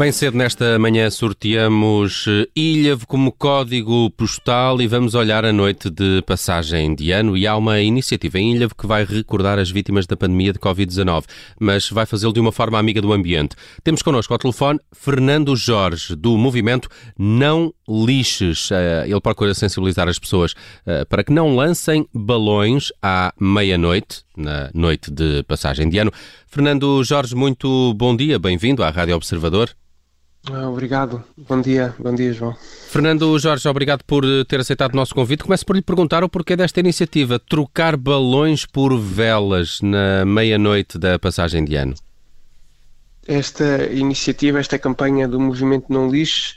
Bem cedo nesta manhã sorteamos eh, Ilhavo como código postal e vamos olhar a noite de passagem de ano e há uma iniciativa em Ilhavo que vai recordar as vítimas da pandemia de Covid-19, mas vai fazê-lo de uma forma amiga do ambiente. Temos connosco ao telefone Fernando Jorge, do movimento Não Lixes. Eh, ele procura sensibilizar as pessoas eh, para que não lancem balões à meia-noite, na noite de passagem de ano. Fernando Jorge, muito bom dia, bem-vindo à Rádio Observador. Ah, obrigado. Bom dia. Bom dia, João. Fernando Jorge, obrigado por eh, ter aceitado o nosso convite. Começo por lhe perguntar o porquê desta iniciativa, trocar balões por velas na meia-noite da passagem de ano. Esta iniciativa, esta campanha do Movimento Não Lixo,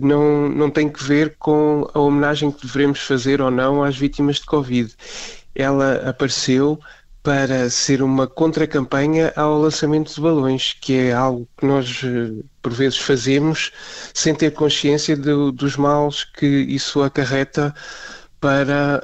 não, não tem que ver com a homenagem que devemos fazer ou não às vítimas de Covid. Ela apareceu para ser uma contra-campanha ao lançamento de balões, que é algo que nós eh, por vezes fazemos sem ter consciência de, dos males que isso acarreta para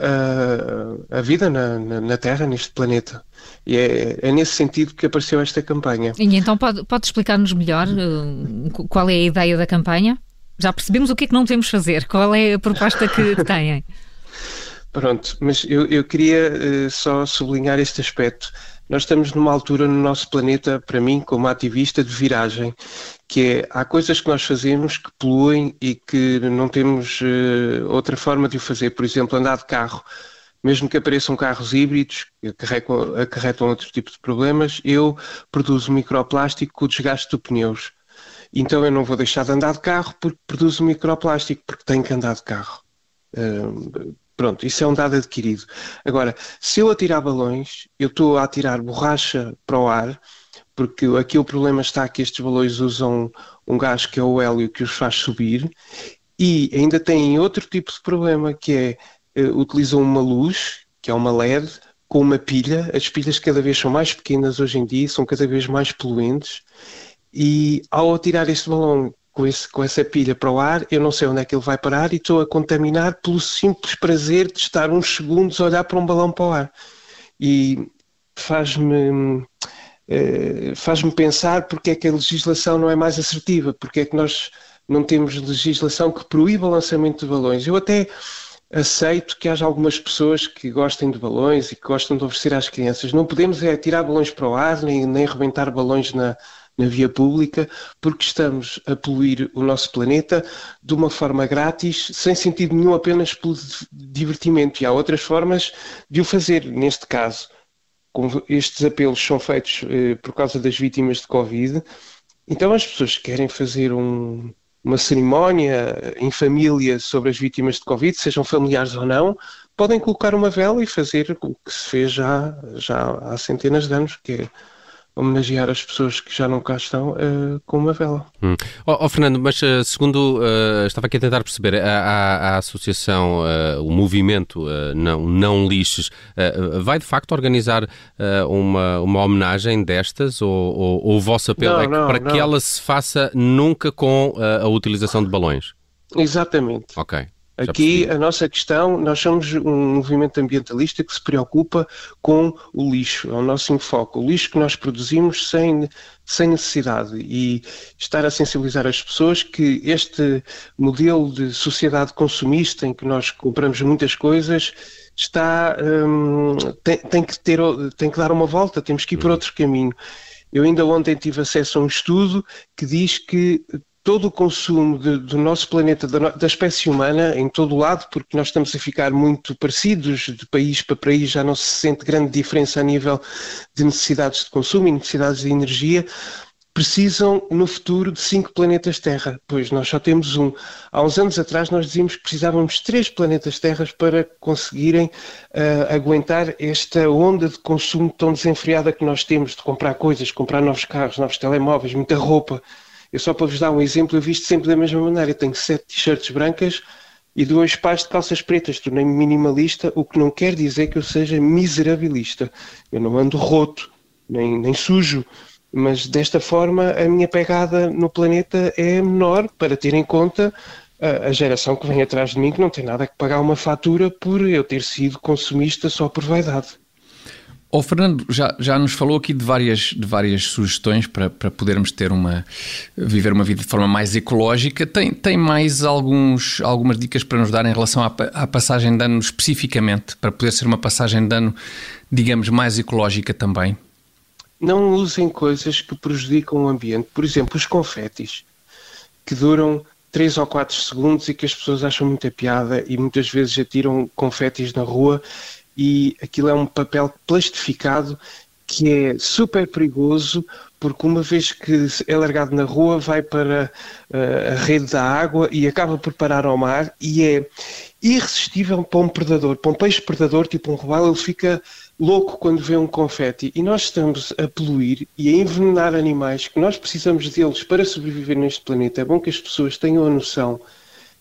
a, a vida na, na, Terra, neste planeta. E é, é, nesse sentido que apareceu esta campanha. E então pode, pode explicar-nos melhor uh, qual é a ideia da campanha? Já percebemos o que é que não devemos fazer, qual é a proposta que têm? Pronto, mas eu, eu queria uh, só sublinhar este aspecto. Nós estamos numa altura no nosso planeta, para mim, como ativista, de viragem, que é, há coisas que nós fazemos que poluem e que não temos uh, outra forma de o fazer. Por exemplo, andar de carro. Mesmo que apareçam carros híbridos, que acarretam, acarretam outro tipo de problemas, eu produzo microplástico com o desgaste dos pneus. Então eu não vou deixar de andar de carro porque produzo microplástico, porque tenho que andar de carro. Uh, Pronto, isso é um dado adquirido. Agora, se eu atirar balões, eu estou a atirar borracha para o ar, porque aqui o problema está que estes balões usam um gás que é o hélio que os faz subir, e ainda têm outro tipo de problema, que é, uh, utilizam uma luz, que é uma LED, com uma pilha. As pilhas cada vez são mais pequenas hoje em dia, são cada vez mais poluentes, e ao atirar este balão com, esse, com essa pilha para o ar, eu não sei onde é que ele vai parar e estou a contaminar pelo simples prazer de estar uns segundos a olhar para um balão para o ar. E faz-me eh, faz-me pensar porque é que a legislação não é mais assertiva, porque é que nós não temos legislação que proíba o lançamento de balões. Eu até aceito que haja algumas pessoas que gostem de balões e que gostam de oferecer às crianças. Não podemos é tirar balões para o ar, nem, nem rebentar balões na, na via pública, porque estamos a poluir o nosso planeta de uma forma grátis, sem sentido nenhum, apenas pelo divertimento. E há outras formas de o fazer, neste caso. Estes apelos são feitos eh, por causa das vítimas de Covid, então as pessoas que querem fazer um, uma cerimónia em família sobre as vítimas de Covid, sejam familiares ou não, podem colocar uma vela e fazer o que se fez já, já há centenas de anos, que é homenagear as pessoas que já não cá estão uh, com uma vela. Hum. Oh, oh, Fernando, mas uh, segundo uh, estava aqui a tentar perceber, a, a, a associação, o movimento não, não Lixes, vai de facto organizar uma, uma homenagem destas ou, ou, ou o vosso apelo não, é que, não, para não. que ela se faça nunca com a utilização de balões? Exatamente. Ok. Aqui a nossa questão, nós somos um movimento ambientalista que se preocupa com o lixo, é o nosso enfoque, o lixo que nós produzimos sem, sem necessidade e estar a sensibilizar as pessoas que este modelo de sociedade consumista em que nós compramos muitas coisas está hum, tem, tem, que ter tem que dar uma volta, temos que ir por uhum. outro caminho. Eu ainda ontem tive acesso a um estudo que diz que todo o consumo de, do nosso planeta, da, da, espécie humana, em todo o lado, porque nós estamos a ficar muito parecidos de país para país, já não se sente grande diferença a nível de necessidades de consumo e necessidades de energia, precisam no futuro de cinco planetas Terra, pois nós só temos um. Há uns anos atrás nós dizíamos que precisávamos de três planetas Terra para conseguirem uh, aguentar esta onda de consumo tão desenfreada que nós temos de comprar coisas, comprar novos carros, novos telemóveis, muita roupa. Eu só para vos dar um exemplo, eu visto sempre da mesma maneira. Eu tenho sete t-shirts brancas e dois pares de calças pretas. Tornei-me minimalista, o que não quer dizer que eu seja miserabilista. Eu não ando roto, nem, nem sujo. Mas desta forma a minha pegada no planeta é menor para ter em conta a, geração que vem atrás de mim que não tem nada que pagar uma fatura por eu ter sido consumista só por vaidade. O Fernando já, já nos falou aqui de várias, de várias sugestões para, para podermos ter uma, viver uma vida de forma mais ecológica. Tem, tem mais alguns, algumas dicas para nos dar em relação à, à passagem de ano especificamente, para poder ser uma passagem de ano, digamos, mais ecológica também? Não usem coisas que prejudicam o ambiente. Por exemplo, os confetes, que duram 3 ou 4 segundos e que as pessoas acham muita piada e muitas vezes atiram confetes na rua e aquilo é um papel plastificado que é super perigoso porque uma vez que é largado na rua vai para uh, a rede da água e acaba por parar ao mar e é irresistível para um predador, para um peixe predador tipo um robalo, ele fica louco quando vê um confete e nós estamos a poluir e a envenenar animais que nós precisamos deles para sobreviver neste planeta. É bom que as pessoas tenham a noção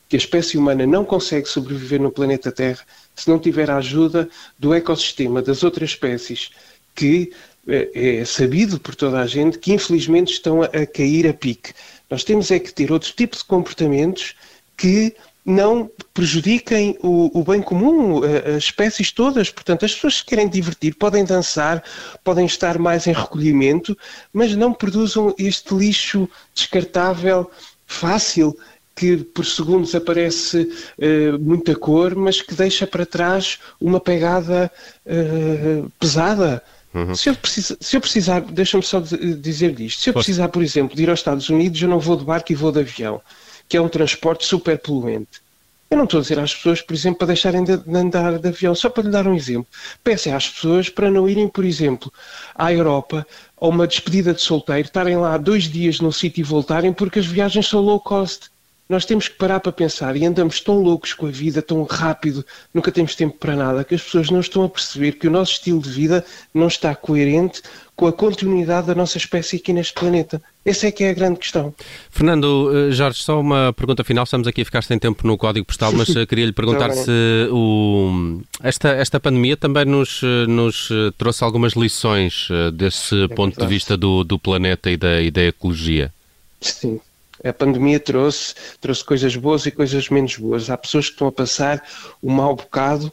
que a espécie humana não consegue sobreviver no planeta Terra se não tiver a ajuda do ecossistema das outras espécies que é, é sabido por toda a gente que infelizmente estão a, a cair a pique. Nós temos é que ter outro tipo de comportamentos que não prejudiquem o, o, bem comum, as espécies todas. Portanto, as pessoas que querem divertir podem dançar, podem estar mais em recolhimento, mas não produzam este lixo descartável fácil que por segundos aparece uh, muita cor, mas que deixa para trás uma pegada uh, pesada. Uhum. Se, eu precisar, se eu precisar, deixa-me só dizer isto, se eu precisar, por exemplo, de ir aos Estados Unidos, eu não vou de barco e vou de avião que é um transporte super poluente. Eu não estou a dizer às pessoas, por exemplo, para deixarem de, andar de avião, só para lhe dar um exemplo. Peço às pessoas para não irem, por exemplo, à Europa a uma despedida de solteiro, estarem lá dois dias num sítio e voltarem porque as viagens são low cost. Nós temos que parar para pensar e andamos tão loucos com a vida, tão rápido, nunca temos tempo para nada, que as pessoas não estão a perceber que o nosso estilo de vida não está coerente com a continuidade da nossa espécie aqui neste planeta. Essa é que é a grande questão. Fernando, eh, Jorge, só uma pergunta final. Estamos aqui a ficar sem tempo no código postal, mas eh, queria lhe perguntar se o, esta, esta pandemia também nos, eh, nos trouxe algumas lições desse é ponto de vista do, do planeta e da, e da ecologia. Sim, a pandemia trouxe, trouxe coisas boas e coisas menos boas. Há pessoas que estão a passar um mau bocado,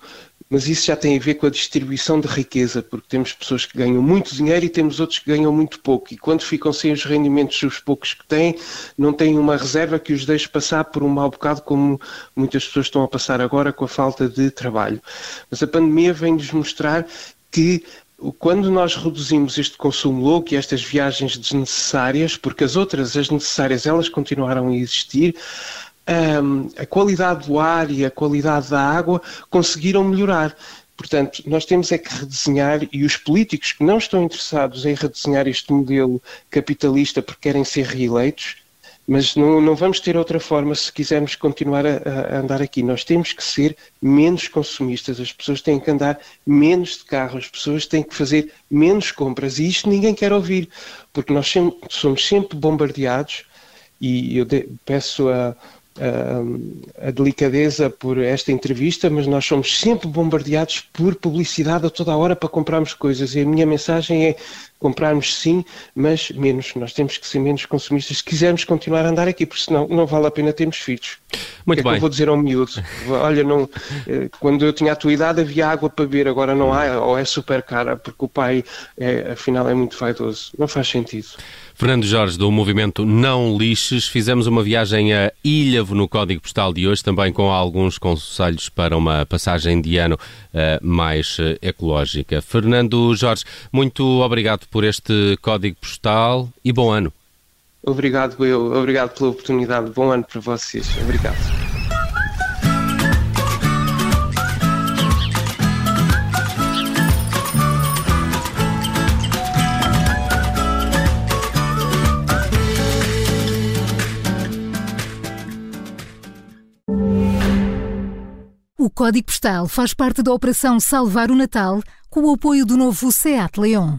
mas isso já tem a ver com a distribuição de riqueza, porque temos pessoas que ganham muito dinheiro e temos outros que ganham muito pouco. E quando ficam sem os rendimentos dos poucos que têm, não têm uma reserva que os deixe passar por um mau bocado, como muitas pessoas estão a passar agora com a falta de trabalho. Mas a pandemia vem-nos mostrar que quando nós reduzimos este consumo louco e estas viagens desnecessárias, porque as outras, as necessárias, elas continuaram a existir, a qualidade do ar e a qualidade da água conseguiram melhorar. Portanto, nós temos é que redesenhar, e os políticos que não estão interessados em redesenhar este modelo capitalista porque querem ser reeleitos, mas não, não vamos ter outra forma se quisermos continuar a, a, andar aqui. Nós temos que ser menos consumistas, as pessoas têm que andar menos de carro, as pessoas têm que fazer menos compras. E isto ninguém quer ouvir, porque nós sempre, somos sempre bombardeados. E eu de, peço a a delicadeza por esta entrevista, mas nós somos sempre bombardeados por publicidade a toda a hora para comprarmos coisas. E a minha mensagem é comprarmos sim, mas menos. Nós temos que ser menos consumistas se quisermos continuar a andar aqui, porque senão não vale a pena termos filhos. Muito que bem. É que eu vou dizer ao miúdo? Olha, não, eh, quando eu tinha a tua idade havia água para beber, agora não há, ou é super cara, porque o pai, é, afinal, é muito vaidoso. Não faz sentido. Fernando Jorge, do movimento Não Lixes, fizemos uma viagem a Ilhavo no código postal de hoje, também com alguns conselhos para uma passagem de ano uh, mais uh, ecológica. Fernando Jorge, muito obrigado por este código postal e bom ano. Obrigado, eu. Obrigado pela oportunidade. Bom ano para vocês. Obrigado. Código Postal faz parte da Operação Salvar o Natal com o apoio do novo SEAT Leon.